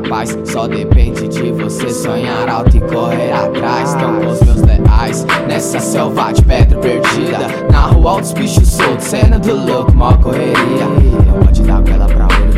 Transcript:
capaz. Só depende de você sonhar alto e correr atrás. Estão com os meus leais nessa selva de pedra perdida. Na rua, altos bichos soltos, cena do louco, mó correria. Eu vou te dar aquela pra onde